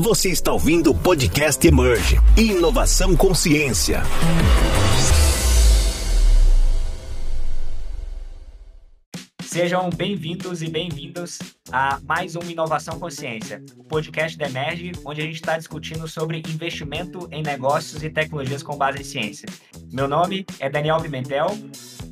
Você está ouvindo o podcast Emerge Inovação Consciência. Sejam bem-vindos e bem-vindas a mais um Inovação Consciência, o podcast da Emerge, onde a gente está discutindo sobre investimento em negócios e tecnologias com base em ciência. Meu nome é Daniel Pimentel.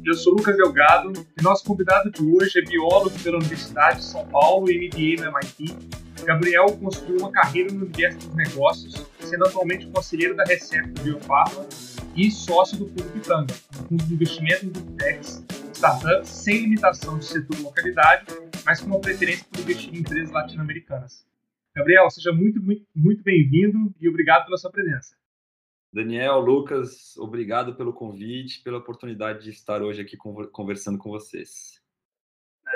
Eu sou Lucas Delgado e nosso convidado de hoje é biólogo pela Universidade de São Paulo e MBA no MIT. Gabriel construiu uma carreira no universo dos negócios, sendo atualmente conselheiro da Recepta Biofarma e sócio do Fundo Pitanga, um fundo de investimento em Big startups sem limitação de setor ou localidade, mas com uma preferência por investir em empresas latino-americanas. Gabriel, seja muito, muito, muito bem-vindo e obrigado pela sua presença. Daniel, Lucas, obrigado pelo convite, pela oportunidade de estar hoje aqui conversando com vocês.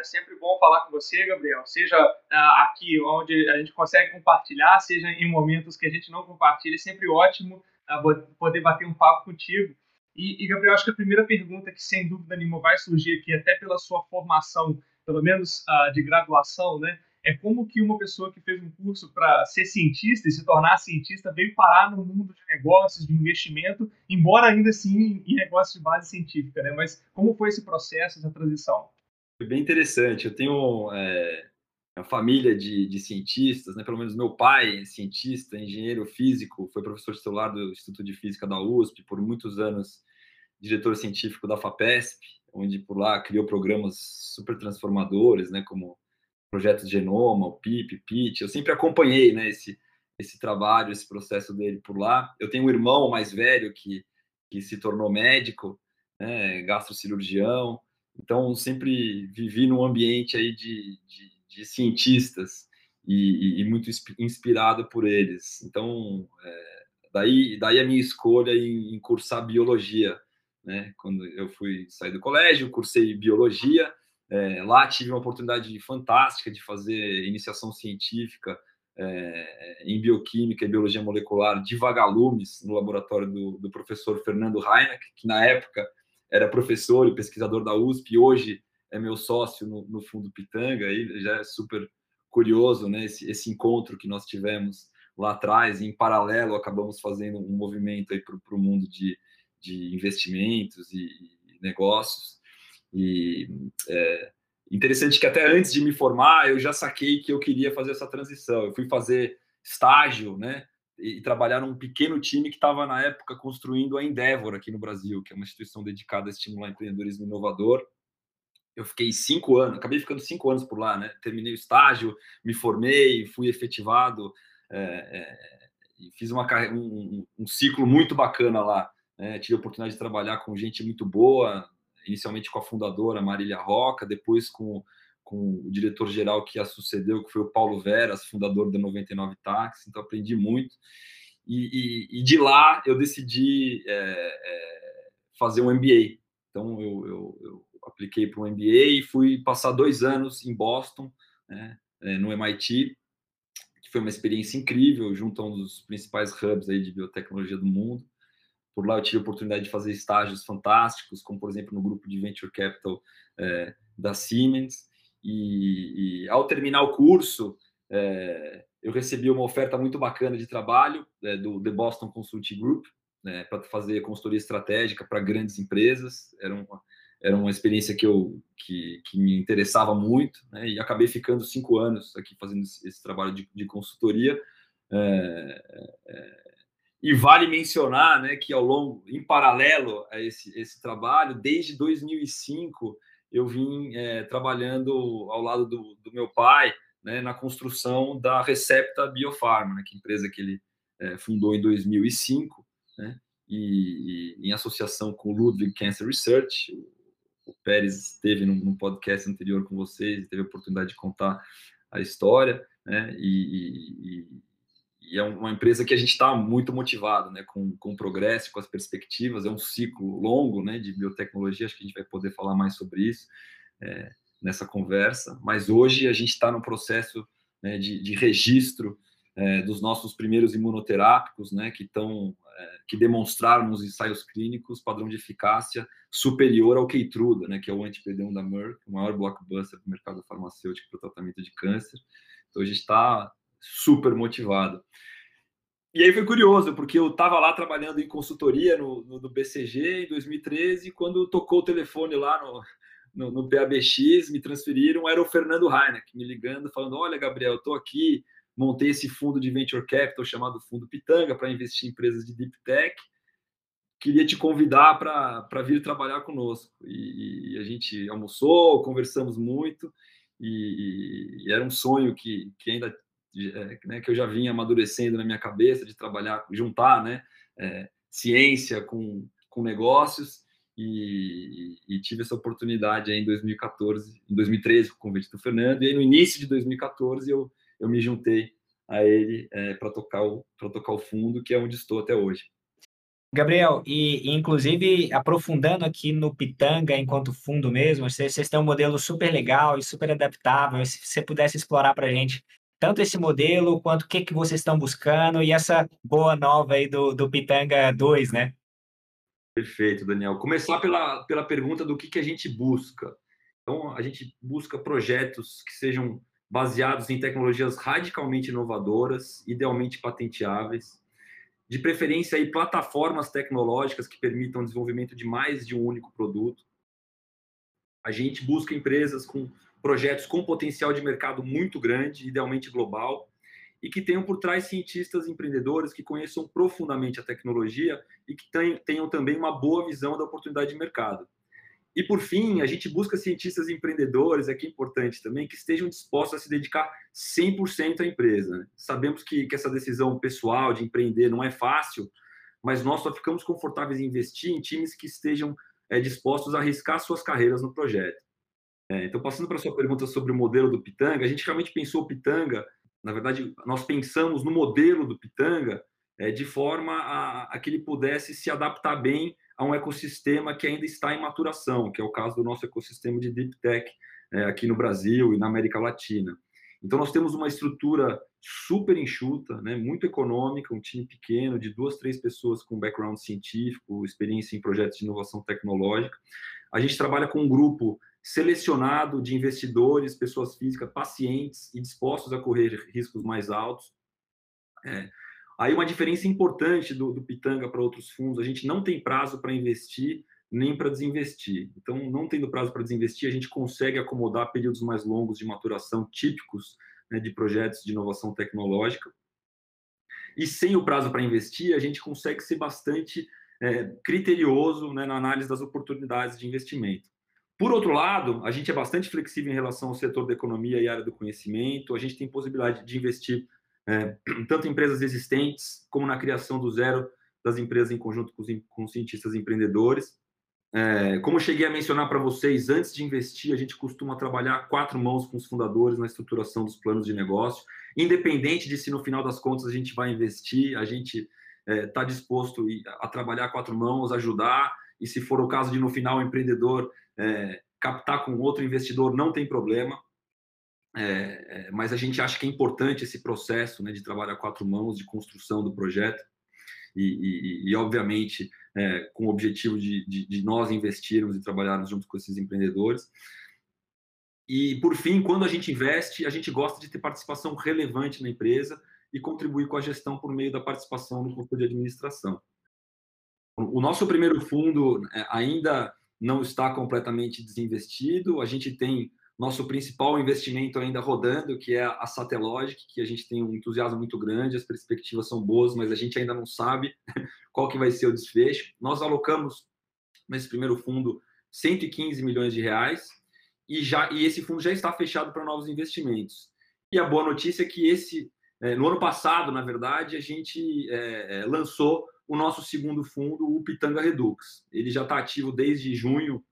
É sempre bom falar com você, Gabriel, seja uh, aqui onde a gente consegue compartilhar, seja em momentos que a gente não compartilha, é sempre ótimo uh, poder bater um papo contigo. E, e, Gabriel, acho que a primeira pergunta que sem dúvida nenhuma vai surgir aqui, até pela sua formação, pelo menos uh, de graduação, né, é como que uma pessoa que fez um curso para ser cientista e se tornar cientista veio parar no mundo de negócios, de investimento, embora ainda assim em negócios de base científica, né? Mas como foi esse processo, essa transição? Foi bem interessante. Eu tenho é, uma família de, de, cientistas, né? Pelo menos meu pai é cientista, engenheiro físico, foi professor titular do Instituto de Física da USP, por muitos anos diretor científico da FAPESP, onde por lá criou programas super transformadores, né? Como projeto Genoma, o PIP, PIT. Eu sempre acompanhei, né, esse, esse trabalho, esse processo dele por lá. Eu tenho um irmão mais velho que, que se tornou médico, né, gastrocirurgião. Então, sempre vivi num ambiente aí de, de, de cientistas e, e, muito inspirado por eles. Então, é, daí, daí a minha escolha em, em cursar biologia. Né? Quando eu fui sair do colégio, cursei biologia é, lá tive uma oportunidade fantástica de fazer iniciação científica é, em bioquímica e biologia molecular de vagalumes no laboratório do, do professor Fernando Reinach, que na época era professor e pesquisador da USP, e hoje é meu sócio no, no Fundo Pitanga, e já é super curioso né, esse, esse encontro que nós tivemos lá atrás, e em paralelo acabamos fazendo um movimento para o mundo de, de investimentos e, e negócios. E é interessante que até antes de me formar, eu já saquei que eu queria fazer essa transição. Eu fui fazer estágio, né? E trabalhar num pequeno time que estava, na época, construindo a Endeavor aqui no Brasil, que é uma instituição dedicada a estimular empreendedorismo inovador. Eu fiquei cinco anos, acabei ficando cinco anos por lá, né? Terminei o estágio, me formei, fui efetivado, é, é, e fiz uma, um, um, ciclo muito bacana lá. Né? Tive a oportunidade de trabalhar com gente muito boa, inicialmente com a fundadora Marília Roca, depois com, com o diretor-geral que a sucedeu, que foi o Paulo Veras, fundador da 99 Táxi, então aprendi muito. E, e, e de lá eu decidi é, é, fazer um MBA. Então eu, eu, eu apliquei para um MBA e fui passar dois anos em Boston, né, é, no MIT, que foi uma experiência incrível, junto a um dos principais hubs aí de biotecnologia do mundo. Por lá eu tive a oportunidade de fazer estágios fantásticos, como por exemplo no grupo de Venture Capital é, da Siemens. E, e, ao terminar o curso, é, eu recebi uma oferta muito bacana de trabalho é, do The Boston Consulting Group, né, para fazer consultoria estratégica para grandes empresas. Era uma, era uma experiência que, eu, que, que me interessava muito, né, e acabei ficando cinco anos aqui fazendo esse, esse trabalho de, de consultoria. É, é, e vale mencionar né, que ao longo, em paralelo a esse, esse trabalho, desde 2005 eu vim é, trabalhando ao lado do, do meu pai né, na construção da Recepta Biofarma, né, que é empresa que ele é, fundou em 2005, né, e, e, em associação com o Ludwig Cancer Research. O, Pérez esteve num, num, podcast anterior com vocês, teve a oportunidade de contar a história, né, e e é uma empresa que a gente está muito motivado, né, com, com o progresso, com as perspectivas. É um ciclo longo, né, de biotecnologia. Acho que a gente vai poder falar mais sobre isso é, nessa conversa. Mas hoje a gente está no processo né, de, de, registro é, dos nossos primeiros imunoterápicos, né, que estão é, que demonstraram nos ensaios clínicos padrão de eficácia superior ao Keytruda, né, que é o anti-PD1 da Merck, o maior blockbuster do mercado farmacêutico para o tratamento de câncer. Então a gente está super motivado. E aí foi curioso, porque eu estava lá trabalhando em consultoria no, no, no, BCG em 2013, e quando tocou o telefone lá no, no, no PABX, me transferiram, era o Fernando Heineck me ligando, falando: Olha, Gabriel, estou aqui, montei esse fundo de venture capital chamado Fundo Pitanga para investir em empresas de deep tech. Queria te convidar para vir trabalhar conosco. E, e, a gente almoçou, conversamos muito, e, e era um sonho que, que ainda é, né, que eu já vinha amadurecendo na minha cabeça de trabalhar, juntar né, é, ciência com, com negócios e, e, tive essa oportunidade em 2014, em 2013 com o convite do Fernando e aí no início de 2014 eu, eu me juntei a ele é, para tocar o tocar o fundo que é onde estou até hoje. Gabriel, e, e, inclusive aprofundando aqui no Pitanga enquanto fundo mesmo, vocês, vocês têm um modelo super legal e super adaptável. Se você pudesse explorar para a gente tanto esse modelo quanto o que, que vocês estão buscando e essa boa nova aí do, do Pitanga 2, né? Perfeito, Daniel. Começar pela, pela pergunta do que, que a gente busca. Então, a gente busca projetos que sejam baseados em tecnologias radicalmente inovadoras, idealmente patenteáveis, de preferência aí plataformas tecnológicas que permitam o desenvolvimento de mais de um único produto. A gente busca empresas com projetos com potencial de mercado muito grande, idealmente global, e que tenham por trás cientistas empreendedores que conheçam profundamente a tecnologia e que tenham também uma boa visão da oportunidade de mercado. E por fim, a gente busca cientistas empreendedores, aqui é, é importante também, que estejam dispostos a se dedicar 100% à empresa. Sabemos que, que essa decisão pessoal de empreender não é fácil, mas nós só ficamos confortáveis em investir em times que estejam é, dispostos a arriscar suas carreiras no projeto. É, então, passando para a sua pergunta sobre o modelo do Pitanga, a gente realmente pensou o Pitanga, na verdade, nós pensamos no modelo do Pitanga é, de forma a, a, que ele pudesse se adaptar bem a um ecossistema que ainda está em maturação, que é o caso do nosso ecossistema de Deep Tech é, aqui no Brasil e na América Latina. Então, nós temos uma estrutura super enxuta, né, muito econômica, um time pequeno, de duas, três pessoas com background científico, experiência em projetos de inovação tecnológica. A gente trabalha com um grupo selecionado de investidores, pessoas físicas pacientes e dispostos a correr riscos mais altos. É. Aí uma diferença importante do, do Pitanga para outros fundos, a gente não tem prazo para investir nem para desinvestir. Então, não tendo prazo para desinvestir, a gente consegue acomodar períodos mais longos de maturação típicos né, de projetos de inovação tecnológica. E sem o prazo para investir, a gente consegue ser bastante é, criterioso né, na análise das oportunidades de investimento. Por outro lado, a gente é bastante flexível em relação ao setor da economia e área do conhecimento. A gente tem possibilidade de investir é, tanto em empresas existentes como na criação do zero das empresas em conjunto com os, com os cientistas empreendedores. É, como eu cheguei a mencionar para vocês, antes de investir, a gente costuma trabalhar quatro mãos com os fundadores na estruturação dos planos de negócio, independente de se no final das contas a gente vai investir, a gente está é, tá disposto a trabalhar quatro mãos, ajudar, e se for o caso de no final o empreendedor é, captar com outro investidor não tem problema, é, é, mas a gente acha que é importante esse processo né, de trabalhar quatro mãos, de construção do projeto, e, e, e obviamente é, com o objetivo de, de, de, nós investirmos e trabalharmos junto com esses empreendedores. E, por fim, quando a gente investe, a gente gosta de ter participação relevante na empresa e contribuir com a gestão por meio da participação no corpo de administração. O nosso primeiro fundo é, ainda não está completamente desinvestido. A gente tem nosso principal investimento ainda rodando, que é a Satellogic, que a gente tem um entusiasmo muito grande, as perspectivas são boas, mas a gente ainda não sabe qual que vai ser o desfecho. Nós alocamos nesse primeiro fundo 115 milhões de reais e já e esse fundo já está fechado para novos investimentos. E a boa notícia é que esse é, no ano passado, na verdade, a gente é, é lançou o nosso segundo fundo, o Pitanga Redux. Ele já está ativo desde junho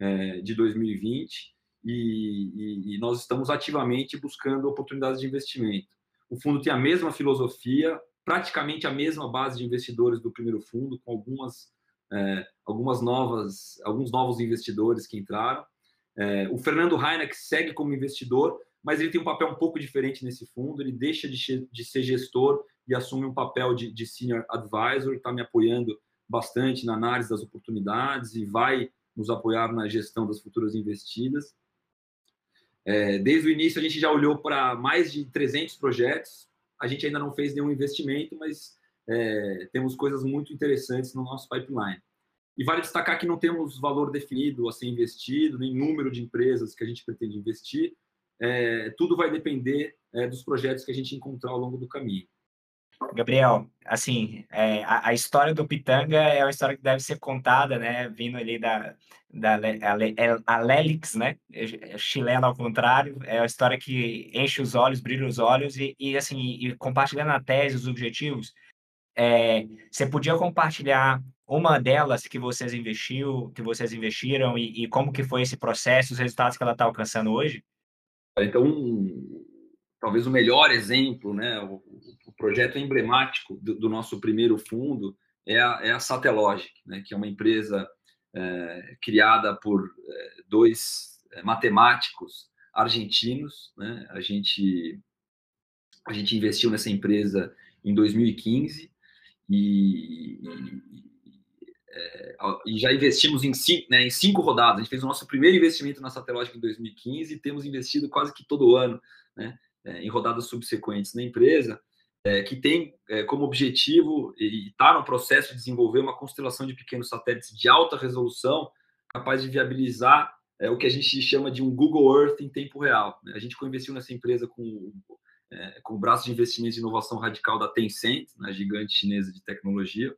é, de 2020 e, e, e, nós estamos ativamente buscando oportunidades de investimento. O fundo tem a mesma filosofia, praticamente a mesma base de investidores do primeiro fundo, com algumas, é, algumas novas, alguns novos investidores que entraram. É, o Fernando Heineck segue como investidor, mas ele tem um papel um pouco diferente nesse fundo. Ele deixa de, de ser gestor e assume um papel de, de senior advisor, está me apoiando bastante na análise das oportunidades e vai nos apoiar na gestão das futuras investidas. É, desde o início, a gente já olhou para mais de 300 projetos a gente ainda não fez nenhum investimento, mas é, temos coisas muito interessantes no nosso pipeline. E vale destacar que não temos valor definido a ser investido, nem número de empresas que a gente pretende investir. É, tudo vai depender é, dos projetos que a gente encontrar ao longo do caminho. Gabriel, assim, é, a, a, história do Pitanga é uma história que deve ser contada, né? Vindo ali da, da a, a Lelix, né? É, é chilena ao contrário, é uma história que enche os olhos, brilha os olhos e, e assim, e compartilhando a tese, os objetivos, é, você podia compartilhar uma delas que vocês investiu, que vocês investiram e, e como que foi esse processo, os resultados que ela está alcançando hoje? Então, talvez o melhor exemplo, né, o projeto emblemático do, do, nosso primeiro fundo é a, é a Satellogic, né, que é uma empresa é, criada por é, dois é, matemáticos argentinos. Né, a, gente, a gente investiu nessa empresa em 2015 e, e é, e já investimos em cinco, né, em cinco rodadas. A gente fez o nosso primeiro investimento na Satellogic em 2015 e temos investido quase que todo ano. Né? é, em rodadas subsequentes na empresa, é, que tem é, como objetivo e está no processo de desenvolver uma constelação de pequenos satélites de alta resolução, capaz de viabilizar é, o que a gente chama de um Google Earth em tempo real. Né? A gente investiu nessa empresa com, é, com o braço de investimento e inovação radical da Tencent, a né, gigante chinesa de tecnologia.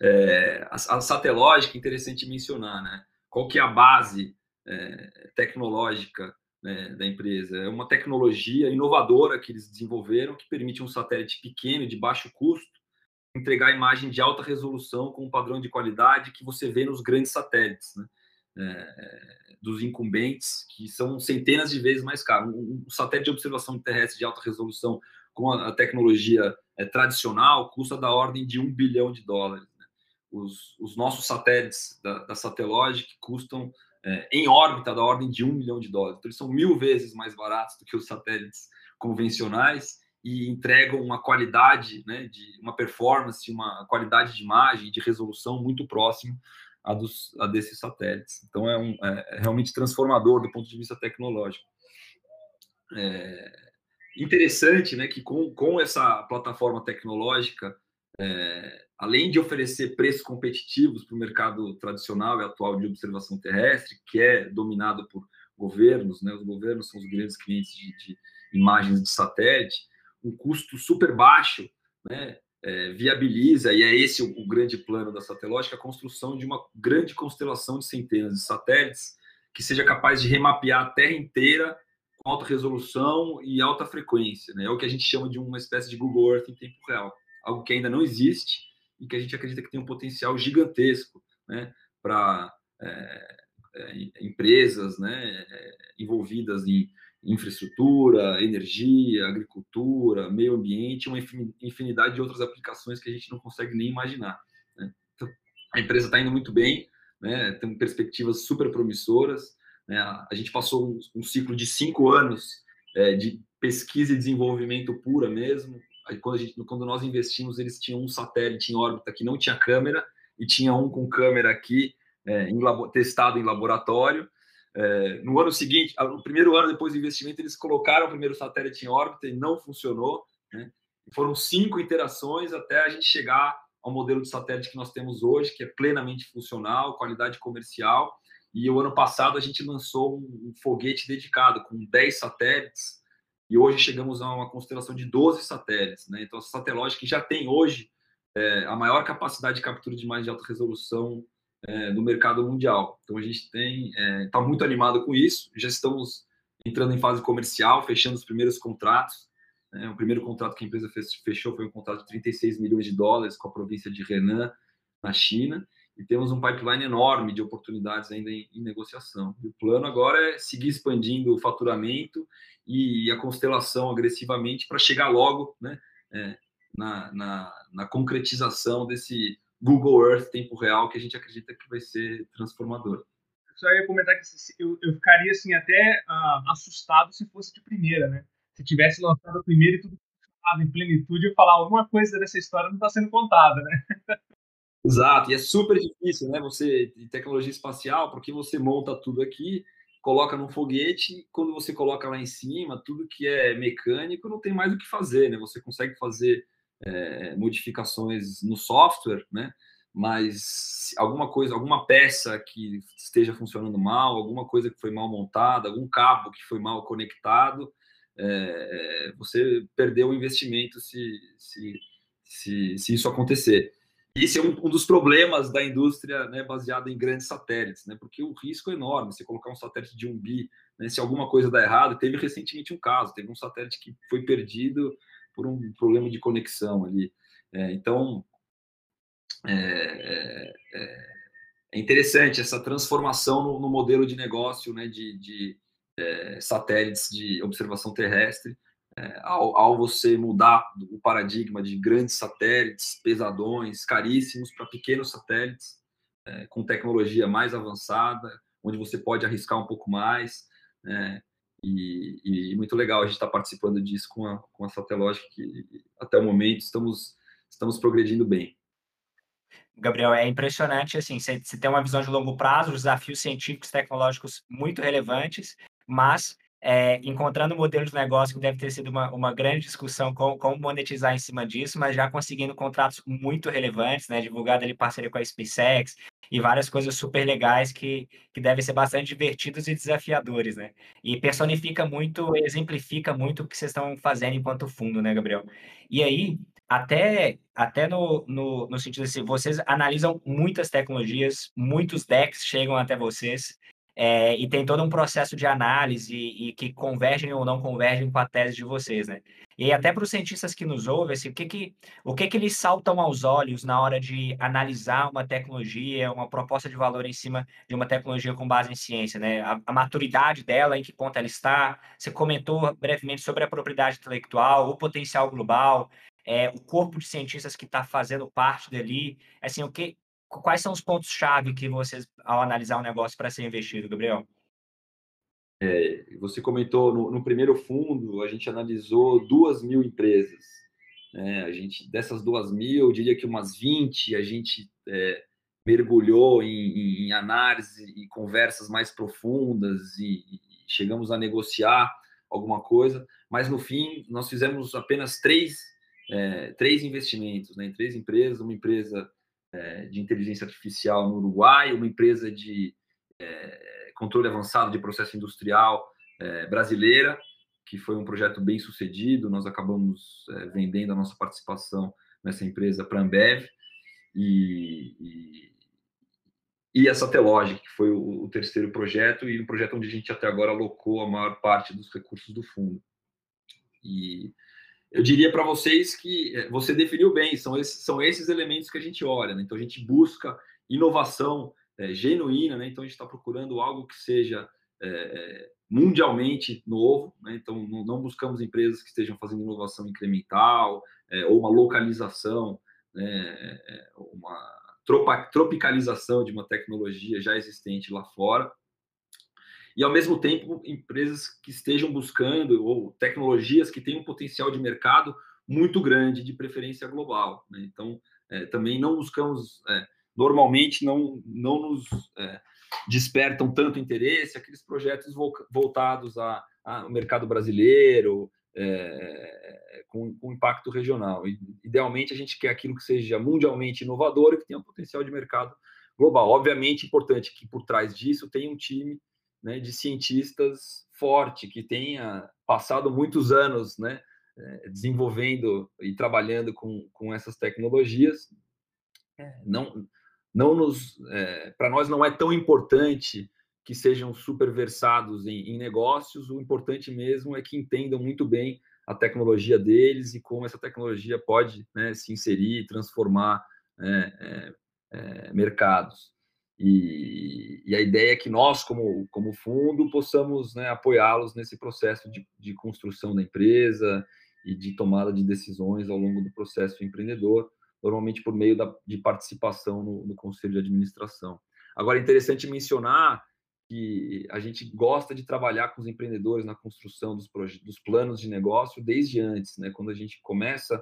É, a, a interessante mencionar, né? qual que é a base é, tecnológica né, da empresa. É uma tecnologia inovadora que eles desenvolveram que permite um satélite pequeno, de baixo custo, entregar imagem de alta resolução com um padrão de qualidade que você vê nos grandes satélites, né? é, dos incumbentes, que são centenas de vezes mais caros. Um, um satélite de observação terrestre de alta resolução com a, a tecnologia é, tradicional custa da ordem de um bilhão de dólares. Né? Os, os, nossos satélites da, da Satellogic custam é, em órbita da ordem de um milhão de dólares. Então, eles são mil vezes mais baratos do que os satélites convencionais e entregam uma qualidade, né, de uma performance, uma qualidade de imagem, de resolução muito próximo a, dos, a desses satélites. Então, é, um, é, é realmente transformador do ponto de vista tecnológico. É interessante né, que com, com essa plataforma tecnológica, é, além de oferecer preços competitivos para o mercado tradicional e atual de observação terrestre, que é dominado por governos, né? os governos são os grandes clientes de, de imagens de satélite, um custo super baixo, né? É, viabiliza, e é esse o, o grande plano da Satellogic, a construção de uma grande constelação de centenas de satélites que seja capaz de remapear a Terra inteira com alta resolução e alta frequência. Né? É o que a gente chama de uma espécie de Google Earth em tempo real, algo que ainda não existe e que a gente acredita que tem um potencial gigantesco né, para é, é, empresas né, é, envolvidas em infraestrutura, energia, agricultura, meio ambiente, uma infinidade de outras aplicações que a gente não consegue nem imaginar. Né? Então, a empresa está indo muito bem, né, tem perspectivas super promissoras. Né? A gente passou um, um ciclo de cinco anos é, de pesquisa e desenvolvimento pura mesmo, quando, gente, quando nós investimos, eles tinham um satélite em órbita que não tinha câmera e tinha um com câmera aqui é, em, testado em laboratório. É, no ano seguinte, no primeiro ano depois do investimento, eles colocaram o primeiro satélite em órbita e não funcionou. Né? Foram cinco iterações até a gente chegar ao modelo de satélite que nós temos hoje, que é plenamente funcional, qualidade comercial. E o ano passado a gente lançou um, um foguete dedicado com 10 satélites e hoje chegamos a uma constelação de 12 satélites. Né? Então, a Satellogic já tem hoje é, a maior capacidade de captura de imagem de alta resolução é, no mercado mundial. Então, a gente tem está é, muito animado com isso. Já estamos entrando em fase comercial, fechando os primeiros contratos. Né? O primeiro contrato que a empresa fechou foi um contrato de 36 milhões de dólares com a província de Renan, na China e temos um pipeline enorme de oportunidades ainda em, em, negociação. E o plano agora é seguir expandindo o faturamento e, a constelação agressivamente para chegar logo né, é, na, na, na, concretização desse Google Earth tempo real que a gente acredita que vai ser transformador. Só ia comentar que eu, eu ficaria assim até uh, assustado se fosse de primeira, né? Se tivesse lançado a primeira e tudo em plenitude, eu falar alguma coisa dessa história não está sendo contada, né? Exato, e é super difícil, né? Você, em tecnologia espacial, porque você monta tudo aqui, coloca num foguete, quando você coloca lá em cima, tudo que é mecânico não tem mais o que fazer, né? Você consegue fazer é, modificações no software, né? Mas alguma coisa, alguma peça que esteja funcionando mal, alguma coisa que foi mal montada, algum cabo que foi mal conectado, é, você perdeu o investimento se, se, se, se isso acontecer. Esse é um, um, dos problemas da indústria né, baseada em grandes satélites, né, porque o risco é enorme. Você colocar um satélite de um bi, né, se alguma coisa der errado, teve recentemente um caso, teve um satélite que foi perdido por um problema de conexão ali. É, então, é, é, é, interessante essa transformação no, no modelo de negócio né, de, de é, satélites de observação terrestre, é, ao, ao, você mudar o paradigma de grandes satélites, pesadões, caríssimos, para pequenos satélites, é, com tecnologia mais avançada, onde você pode arriscar um pouco mais. Né? E, e, muito legal a gente estar tá participando disso com a, com a Satellogic, que até o momento estamos, estamos progredindo bem. Gabriel, é impressionante, assim, você tem uma visão de longo prazo, desafios científicos tecnológicos muito relevantes, mas é, encontrando um modelo de negócio que deve ter sido uma, uma grande discussão com, como monetizar em cima disso, mas já conseguindo contratos muito relevantes, né? Divulgado ali parceria com a SpaceX e várias coisas super legais que, que devem ser bastante divertidos e desafiadores, né? E personifica muito, exemplifica muito o que vocês estão fazendo enquanto fundo, né, Gabriel? E aí, até, até no, no, no sentido assim, vocês analisam muitas tecnologias, muitos decks chegam até vocês, é, e tem todo um processo de análise e, e, que convergem ou não convergem com a tese de vocês, né? E até para os cientistas que nos ouvem, assim, o que que, o que que eles saltam aos olhos na hora de analisar uma tecnologia, uma proposta de valor em cima de uma tecnologia com base em ciência, né? A, a maturidade dela, em que ponto ela está. Você comentou brevemente sobre a propriedade intelectual, o potencial global, é, o corpo de cientistas que está fazendo parte dali. Assim, o que, quais são os pontos-chave que vocês, ao analisar um negócio para ser investido, Gabriel? É, você comentou no, no, primeiro fundo, a gente analisou duas mil empresas. Né? A gente, dessas duas mil, eu diria que umas 20 a gente é, mergulhou em, em, análise e conversas mais profundas e, e, chegamos a negociar alguma coisa, mas no fim nós fizemos apenas três, é, três investimentos né? em três empresas, uma empresa de inteligência artificial no Uruguai, uma empresa de é, controle avançado de processo industrial é, brasileira, que foi um projeto bem sucedido. Nós acabamos vendendo a nossa participação nessa empresa para a Ambev e, e, e a Satellogic, que foi o, o terceiro projeto e um projeto onde a gente até agora alocou a maior parte dos recursos do fundo. E eu diria para vocês que é, você definiu bem, são esses, são esses elementos que a gente olha. Né? Então, a gente busca inovação é, genuína, né? então a gente está procurando algo que seja é, é, mundialmente novo, né? então não, não, buscamos empresas que estejam fazendo inovação incremental é, ou uma localização, né? É, uma tropicalização de uma tecnologia já existente lá fora e ao mesmo tempo empresas que estejam buscando ou tecnologias que têm um potencial de mercado muito grande, de preferência global. Né? Então, é, também não buscamos, é, normalmente não, não nos é, despertam tanto interesse aqueles projetos voltados ao mercado brasileiro, é, com, com, impacto regional. Idealmente, a gente quer aquilo que seja mundialmente inovador e que tenha um potencial de mercado global. Obviamente, importante que por trás disso tenha um time né, de cientistas forte, que tenha passado muitos anos né, eh, desenvolvendo e trabalhando com, com essas tecnologias. É, não, não nos, é, para nós não é tão importante que sejam super versados em, em, negócios, o importante mesmo é que entendam muito bem a tecnologia deles e como essa tecnologia pode né, se inserir, transformar é, mercados. E, e, a ideia é que nós, como, como fundo, possamos né, apoiá-los nesse processo de, de, construção da empresa e de tomada de decisões ao longo do processo empreendedor, normalmente por meio da, de participação no, no conselho de administração. Agora, é interessante mencionar que a gente gosta de trabalhar com os empreendedores na construção dos, dos planos de negócio desde antes, né? Quando a gente começa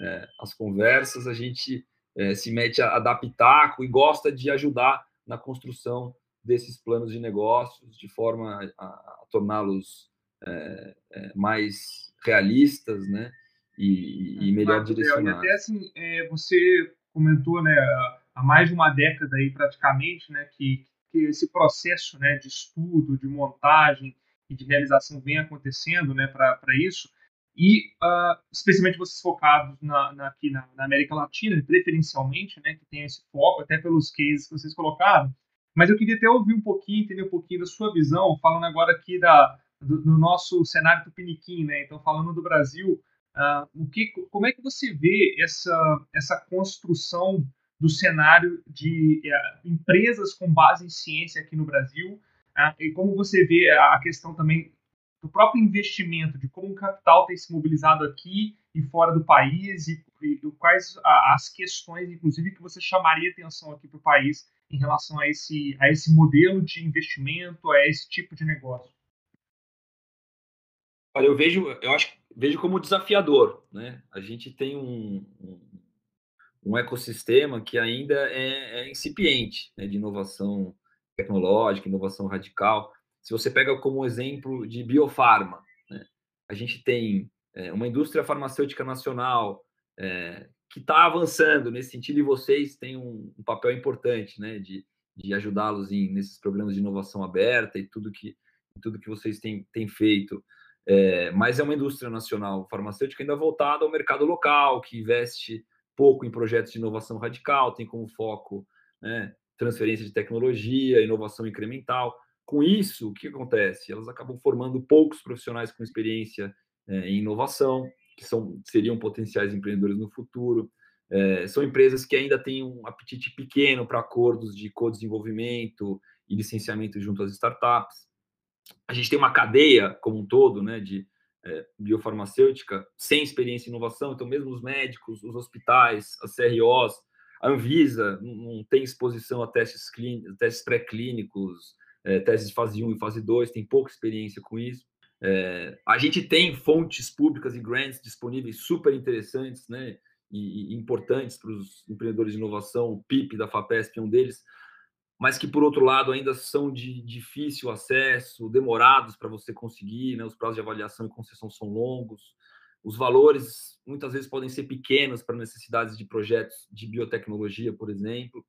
é, as conversas, a gente é, se mete a adaptar e gosta de ajudar na construção desses planos de negócios de forma a, a torná-los é, é, mais realistas, né? E, e melhor Marco direcionados. Até assim, é, você comentou, né, há mais de uma década aí praticamente, né, que, que esse processo, né, de estudo, de montagem e de realização vem acontecendo, né, para isso. E uh, especialmente vocês focados na, na aqui na, na, América Latina, preferencialmente, né, que tem esse foco, até pelos cases que vocês colocaram. Mas eu queria até ouvir um pouquinho, entender um pouquinho da sua visão, falando agora aqui da, do, do nosso cenário tupiniquim, né? Então, falando do Brasil, uh, o que, como é que você vê essa, essa construção do cenário de uh, empresas com base em ciência aqui no Brasil? Uh, e como você vê a questão também do próprio investimento, de como o capital tem se mobilizado aqui e fora do país, e, e quais as questões, inclusive, que você chamaria atenção aqui para o país em relação a esse, a esse modelo de investimento, a esse tipo de negócio? Olha, eu vejo, eu acho, vejo como desafiador, né? A gente tem um, um, um ecossistema que ainda é, é incipiente, né? De inovação tecnológica, inovação radical. Se você pega como exemplo de biofarma, né? a gente tem é, uma indústria farmacêutica nacional é, que está avançando nesse sentido e vocês têm um, um papel importante, né? De, de ajudá-los nesses programas de inovação aberta e tudo que tudo que vocês têm, têm feito. É, mas é uma indústria nacional farmacêutica ainda voltada ao mercado local, que investe pouco em projetos de inovação radical, tem como foco né, transferência de tecnologia, inovação incremental. Com isso, o que acontece? Elas acabam formando poucos profissionais com experiência é, em inovação, que são, seriam potenciais empreendedores no futuro. É, são empresas que ainda têm um apetite pequeno para acordos de co-desenvolvimento e licenciamento junto às startups a gente tem uma cadeia como um todo, né, de é, biofarmacêutica sem experiência em inovação, então mesmo os médicos, os hospitais, as CROs, a Anvisa não tem exposição a testes, testes pré-clínicos, é, testes de fase 1 e fase 2, tem pouca experiência com isso. É, a gente tem fontes públicas e grants disponíveis super interessantes, né, e, e importantes para os empreendedores de inovação, o PIP da FAPESP é um deles, mas que, por outro lado, ainda são de difícil acesso, demorados para você conseguir, né? os prazos de avaliação e concessão são longos, os valores muitas vezes podem ser pequenos para necessidades de projetos de biotecnologia, por exemplo.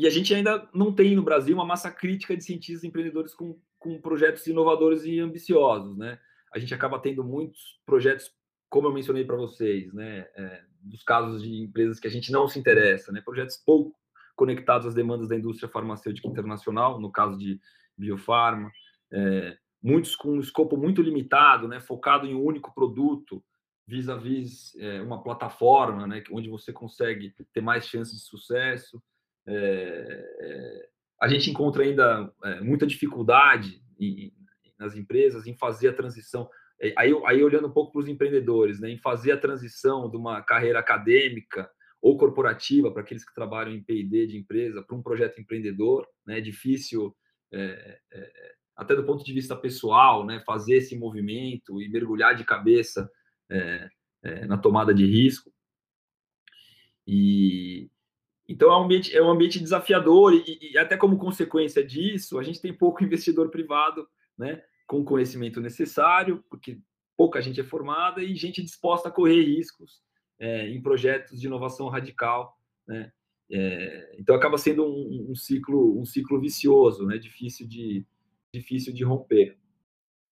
E a gente ainda não tem no Brasil uma massa crítica de cientistas e empreendedores com, com projetos inovadores e ambiciosos. Né? A gente acaba tendo muitos projetos, como eu mencionei para vocês, né? É, dos casos de empresas que a gente não se interessa, né? projetos pouco conectados às demandas da indústria farmacêutica internacional, no caso de biofarma, é, muitos com um escopo muito limitado, né, focado em um único produto, vis-à-vis -vis, é, uma plataforma, né, onde você consegue ter mais chances de sucesso. É, é a gente encontra ainda é, muita dificuldade em, nas empresas em fazer a transição. É, aí, aí olhando um pouco para os empreendedores, né, em fazer a transição de uma carreira acadêmica ou corporativa para aqueles que trabalham em P&D de empresa para um projeto empreendedor, né? É difícil é, é, até do ponto de vista pessoal, né? Fazer esse movimento e mergulhar de cabeça é, na tomada de risco. E então é um ambiente, é um ambiente desafiador e, e até como consequência disso a gente tem pouco investidor privado, né? Com o conhecimento necessário, porque pouca gente é formada e gente disposta a correr riscos é, em projetos de inovação radical, né? É, então acaba sendo um, um, ciclo um ciclo vicioso, né? Difícil de difícil de romper.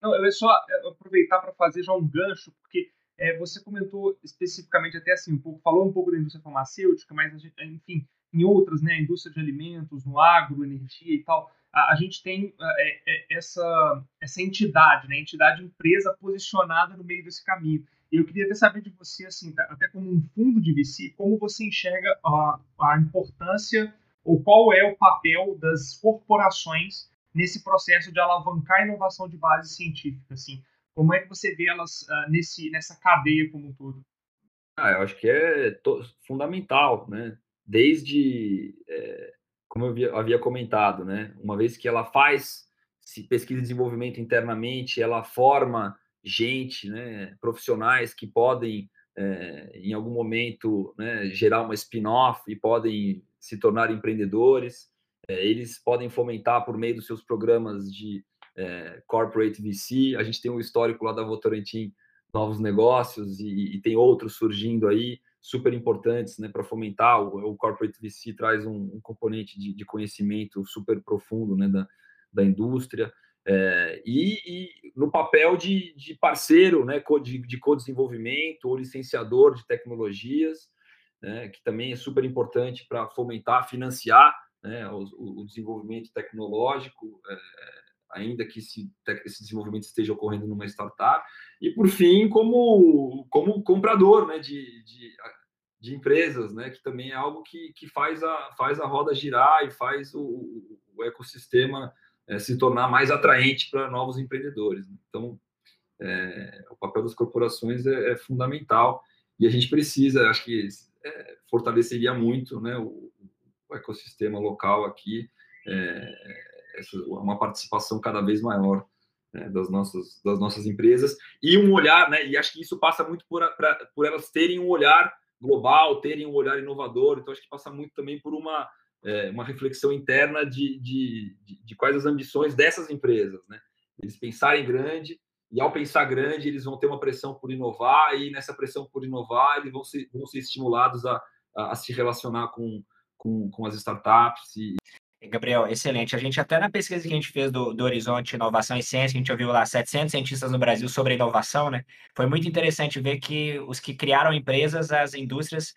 Não, eu é só aproveitar para fazer já um gancho, porque é, você comentou especificamente até assim um pouco, falou um pouco da indústria farmacêutica, mas enfim, em outras, né, indústria de alimentos, no agro, energia e tal, a, a gente tem é, é, essa essa entidade, né, entidade empresa posicionada no meio desse caminho. Eu queria até saber de você, assim, tá, até como um fundo de VC, como você enxerga a, a importância ou qual é o papel das corporações nesse processo de alavancar a inovação de base científica, assim. Como é que você vê elas uh, nesse, nessa cadeia como um todo? Ah, eu acho que é fundamental, né? Desde, é, como eu havia, havia comentado, né? Uma vez que ela faz pesquisa e desenvolvimento internamente, ela forma gente, né, profissionais que podem, é, em algum momento, né, gerar uma spin-off e podem se tornar empreendedores. é, eles podem fomentar por meio dos seus programas de é, corporate VC. A gente tem um histórico lá da Votorantim, novos negócios, e, e tem outros surgindo aí, super importantes né, para fomentar. O, o, corporate VC traz um, um componente de, de, conhecimento super profundo né, da, da indústria. É, e, e, no papel de, de parceiro né, de, de co-desenvolvimento ou licenciador de tecnologias, né, que também é super importante para fomentar, financiar né, o, o, desenvolvimento tecnológico, é, ainda que esse, esse, desenvolvimento esteja ocorrendo numa startup, e por fim, como, como comprador né, de, de, de empresas, né, que também é algo que, que faz, a, faz a roda girar e faz o, o ecossistema é, se tornar mais atraente para novos empreendedores. Então, é, o papel das corporações é, é, fundamental e a gente precisa, acho que é, fortaleceria muito né, o, o ecossistema local aqui, é, essa, uma participação cada vez maior né, das, nossas, das nossas empresas e um olhar, né, e acho que isso passa muito por, pra, por elas terem um olhar global, terem um olhar inovador, então acho que passa muito também por uma, é, uma reflexão interna de, de, de, de, quais as ambições dessas empresas, né? Eles pensarem grande e ao pensar grande eles vão ter uma pressão por inovar e nessa pressão por inovar eles vão ser, vão ser estimulados a, a, a se relacionar com, com, com as startups. E... Gabriel, excelente. A gente até na pesquisa que a gente fez do, do Horizonte Inovação e Ciência, a gente ouviu lá 700 cientistas no Brasil sobre inovação, né? Foi muito interessante ver que os que criaram empresas, as indústrias,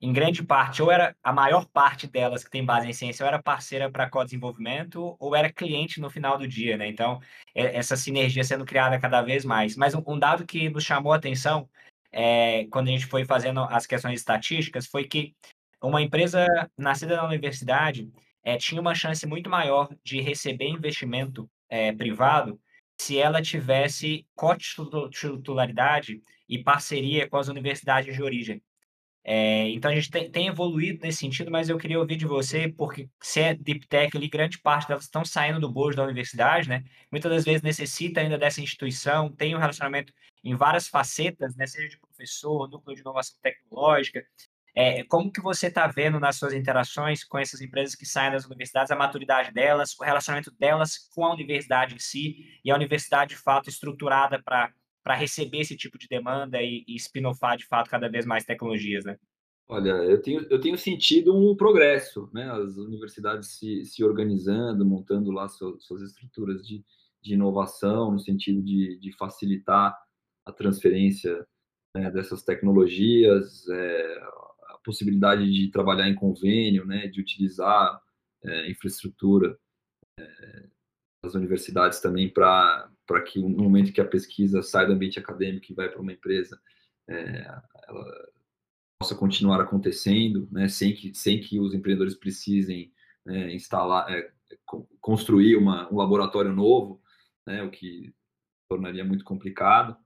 em grande parte, ou era a maior parte delas que tem base em ciência, ou era parceira para co-desenvolvimento, ou era cliente no final do dia, né? Então, essa sinergia sendo criada cada vez mais. Mas um, um dado que nos chamou a atenção é, quando a gente foi fazendo as questões estatísticas foi que uma empresa nascida na universidade é, tinha uma chance muito maior de receber investimento é, privado se ela tivesse cotitularidade e parceria com as universidades de origem. É, então a gente tem, tem, evoluído nesse sentido, mas eu queria ouvir de você, porque se é Deep Tech ali, grande parte delas estão saindo do bojo da universidade, né? Muitas das vezes necessita ainda dessa instituição, tem um relacionamento em várias facetas, né? Seja de professor, núcleo de inovação tecnológica, é, como que você está vendo nas suas interações com essas empresas que saem das universidades, a maturidade delas, o relacionamento delas com a universidade em si e a universidade de fato estruturada para receber esse tipo de demanda e, e spin-offar de fato cada vez mais tecnologias, né? Olha, eu tenho, eu tenho sentido um progresso, né? As universidades se, se organizando, montando lá suas, suas estruturas de, de inovação, no sentido de, de facilitar a transferência né, dessas tecnologias, é, possibilidade de trabalhar em convênio, né, de utilizar é, infraestrutura é, das universidades também para que no momento que a pesquisa sai do ambiente acadêmico e vai para uma empresa, é, ela possa continuar acontecendo, né, sem que sem que os empreendedores precisem né, instalar, é, construir uma, um laboratório novo, né, o que tornaria muito complicado.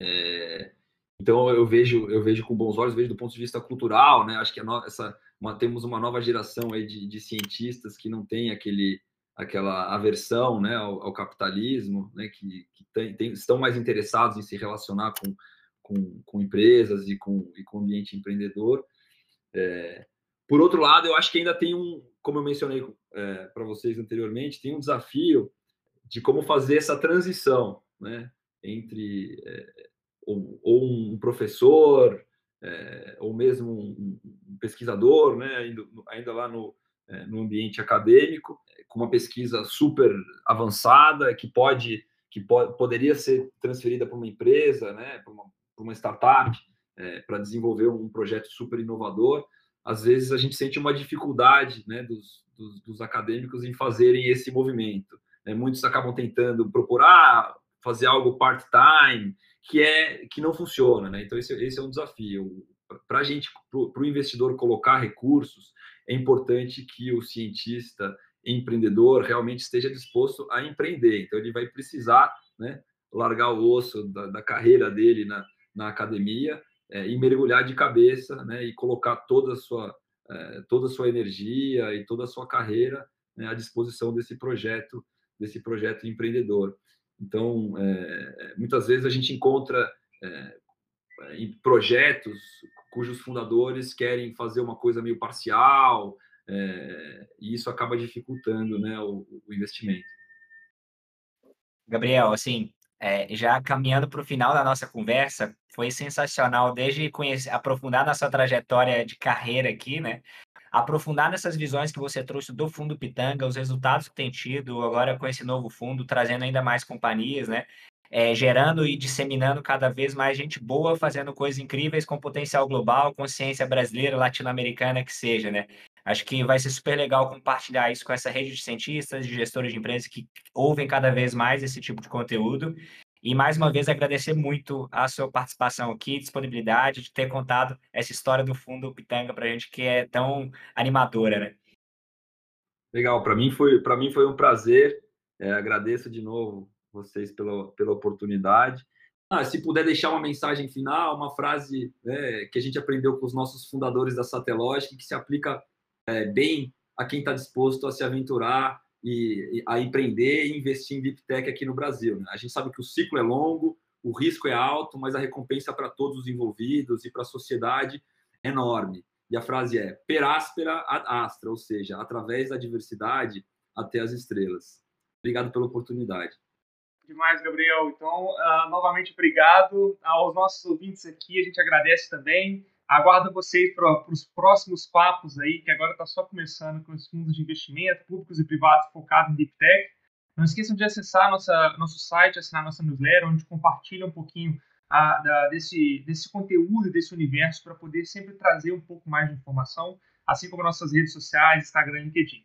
É, então eu vejo eu vejo com bons olhos, vejo do ponto de vista cultural, né? Acho que no, essa uma, temos uma nova geração aí de, de, cientistas que não tem aquele aquela aversão, né, ao, ao capitalismo, né, que, que tem, tem, estão mais interessados em se relacionar com, com, com empresas e com e com o ambiente empreendedor. É, por outro lado, eu acho que ainda tem um, como eu mencionei é, para vocês anteriormente, tem um desafio de como fazer essa transição, né, entre é, ou, um professor, é, ou mesmo um, pesquisador, né, ainda, ainda lá no, é, no ambiente acadêmico, com uma pesquisa super avançada que pode que pode, poderia ser transferida para uma empresa, né, para uma, uma startup, é, para desenvolver um projeto super inovador. Às vezes a gente sente uma dificuldade né, dos, dos, dos acadêmicos em fazerem esse movimento. Né? Muitos acabam tentando procurar fazer algo part-time, que é que não funciona, né? Então esse, esse é um desafio. Para a gente, para o investidor colocar recursos, é importante que o cientista empreendedor realmente esteja disposto a empreender. Então ele vai precisar, né, largar o osso da, da carreira dele na, na academia é, e mergulhar de cabeça, né, e colocar toda a sua é, toda a sua energia e toda a sua carreira né, à disposição desse projeto desse projeto empreendedor. Então, é, muitas vezes a gente encontra é, em projetos cujos fundadores querem fazer uma coisa meio parcial, é, e isso acaba dificultando né, o, o investimento. Gabriel, assim, é, já caminhando para o final da nossa conversa, foi sensacional desde conhecer, aprofundar na sua trajetória de carreira aqui, né? Aprofundar nessas visões que você trouxe do fundo Pitanga, os resultados que tem tido agora com esse novo fundo, trazendo ainda mais companhias, né? É, gerando e disseminando cada vez mais gente boa, fazendo coisas incríveis com potencial global, consciência brasileira, latino-americana que seja, né? Acho que vai ser super legal compartilhar isso com essa rede de cientistas, de gestores de empresas que ouvem cada vez mais esse tipo de conteúdo. E mais uma vez agradecer muito a sua participação aqui, disponibilidade de ter contado essa história do fundo Pitanga para a gente que é tão animadora, né? Legal, para mim foi para mim foi um prazer. É, agradeço de novo vocês pela, pela oportunidade. Ah, se puder deixar uma mensagem final, uma frase né, que a gente aprendeu com os nossos fundadores da Satellogic, que se aplica é, bem a quem está disposto a se aventurar e, e, a empreender e investir em Deep Tech aqui no Brasil. Né? A gente sabe que o ciclo é longo, o risco é alto, mas a recompensa para todos os envolvidos e para a sociedade é enorme. E a frase é per aspera ad astra, ou seja, através da diversidade até as estrelas. Obrigado pela oportunidade. Demais, Gabriel. Então, uh, novamente, obrigado aos nossos ouvintes aqui. A gente agradece também. Aguardo vocês para os próximos papos aí, que agora está só começando com os fundos de investimento, públicos e privados focados em Deep Tech. Não esqueçam de acessar nossa, nosso site, assinar nossa newsletter, onde compartilha um pouquinho a, da, desse, desse conteúdo, desse universo, para poder sempre trazer um pouco mais de informação, assim como nossas redes sociais, Instagram e LinkedIn.